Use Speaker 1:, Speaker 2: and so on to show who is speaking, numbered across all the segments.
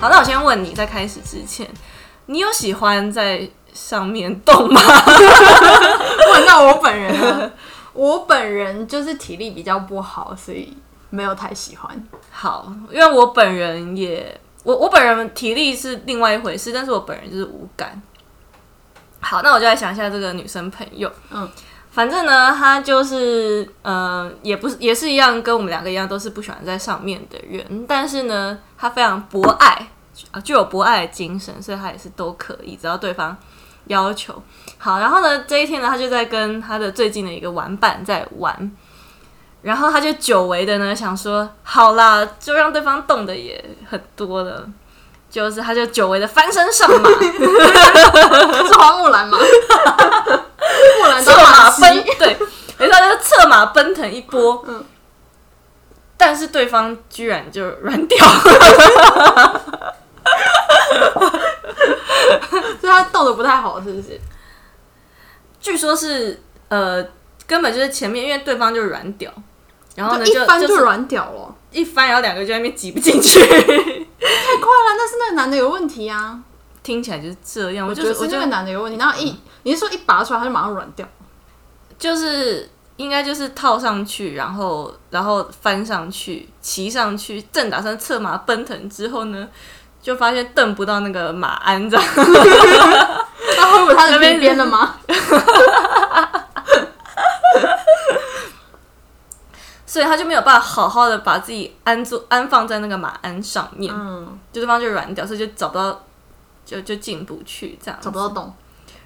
Speaker 1: 好，那我先问你，在开始之前，你有喜欢在上面动吗？
Speaker 2: 问到我本人了，我本人就是体力比较不好，所以没有太喜欢。
Speaker 1: 好，因为我本人也，我我本人体力是另外一回事，但是我本人就是无感。好，那我就来想一下这个女生朋友，
Speaker 2: 嗯，
Speaker 1: 反正呢，他就是，呃，也不是，也是一样，跟我们两个一样，都是不喜欢在上面的人，但是呢，他非常博爱，啊，具有博爱精神，所以他也是都可以，只要对方要求。好，然后呢，这一天呢，他就在跟他的最近的一个玩伴在玩，然后他就久违的呢想说，好啦，就让对方动的也很多了。就是，他就久违的翻身上马，
Speaker 2: 是花木兰吗？木兰
Speaker 1: 策
Speaker 2: 当
Speaker 1: 马奔
Speaker 2: 马骑，，
Speaker 1: 对，没错，就是策马奔腾一波。
Speaker 2: 嗯
Speaker 1: 但是对方居然就软掉，
Speaker 2: 所以他斗的不太好，是不是？
Speaker 1: 据说是呃，根本就是前面因为对方就软屌，然后呢
Speaker 2: 就一翻
Speaker 1: 就
Speaker 2: 就是软掉了，
Speaker 1: 一翻，然后两个就在那边挤不进去，
Speaker 2: 太快了。那是那个男的有问题啊！
Speaker 1: 听起来就是这样。我
Speaker 2: 我
Speaker 1: 就是我就
Speaker 2: 觉得是那个男的有问题。然后一，你是说一拔出来他就马上软掉？
Speaker 1: 就是应该就是套上去，然后然后翻上去，骑上去，正打算策马奔腾之后呢，就发现蹬不到那个马鞍，这样。
Speaker 2: 他挥 舞他的
Speaker 1: 那边
Speaker 2: 边边了吗？
Speaker 1: 所以他就没有办法好好的把自己安坐安放在那个马鞍上面，
Speaker 2: 嗯，
Speaker 1: 就对方就软掉，所以就找不到，就就进不去这样
Speaker 2: 找不到洞。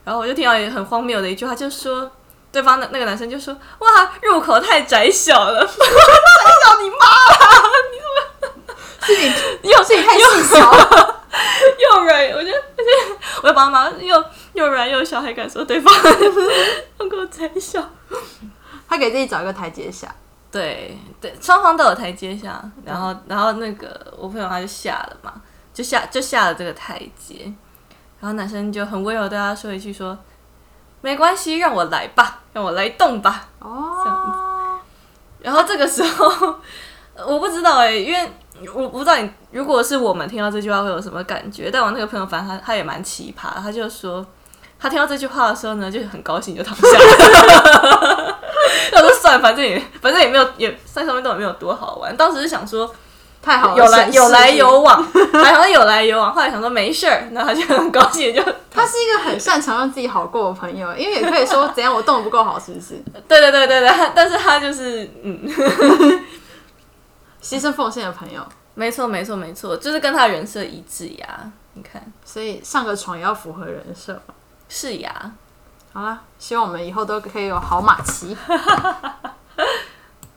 Speaker 1: 然后我就听到也很荒谬的一句话，就说对方的那个男生就说：“哇，入口太窄小了，窄小你妈
Speaker 2: 是你
Speaker 1: 又
Speaker 2: 是你太细小了。
Speaker 1: 又软，我就而且我要把他骂又又软又小，还敢说对方入口窄小。”
Speaker 2: 他给自己找一个台阶下。
Speaker 1: 对对，双方都有台阶下，然后然后那个我朋友他就下了嘛，就下就下了这个台阶，然后男生就很温柔对他说一句说，没关系，让我来吧，让我来动吧。
Speaker 2: 哦这样，
Speaker 1: 然后这个时候 我不知道哎、因为我不知道你如果是我们听到这句话会有什么感觉，但我那个朋友反正他他也蛮奇葩，他就说他听到这句话的时候呢，就很高兴就躺下了。他说算，反正也反正也没有也在上面都没有多好玩。当时是想说
Speaker 2: 太好了，
Speaker 1: 有来有来有往，还好像有来有往。后来想说没事儿，那他就很高兴就
Speaker 2: 他是一个很擅长让自己好过的朋友，因为也可以说怎样我动的不够好，是不是？
Speaker 1: 对对对对对，但是他就是嗯，
Speaker 2: 牺牲奉献的朋友，
Speaker 1: 没错没错没错，就是跟他人设一致呀。你看
Speaker 2: 所以上个床也要符合人设嘛。
Speaker 1: 是呀。
Speaker 2: 好啦，希望我们以后都可以有好马骑。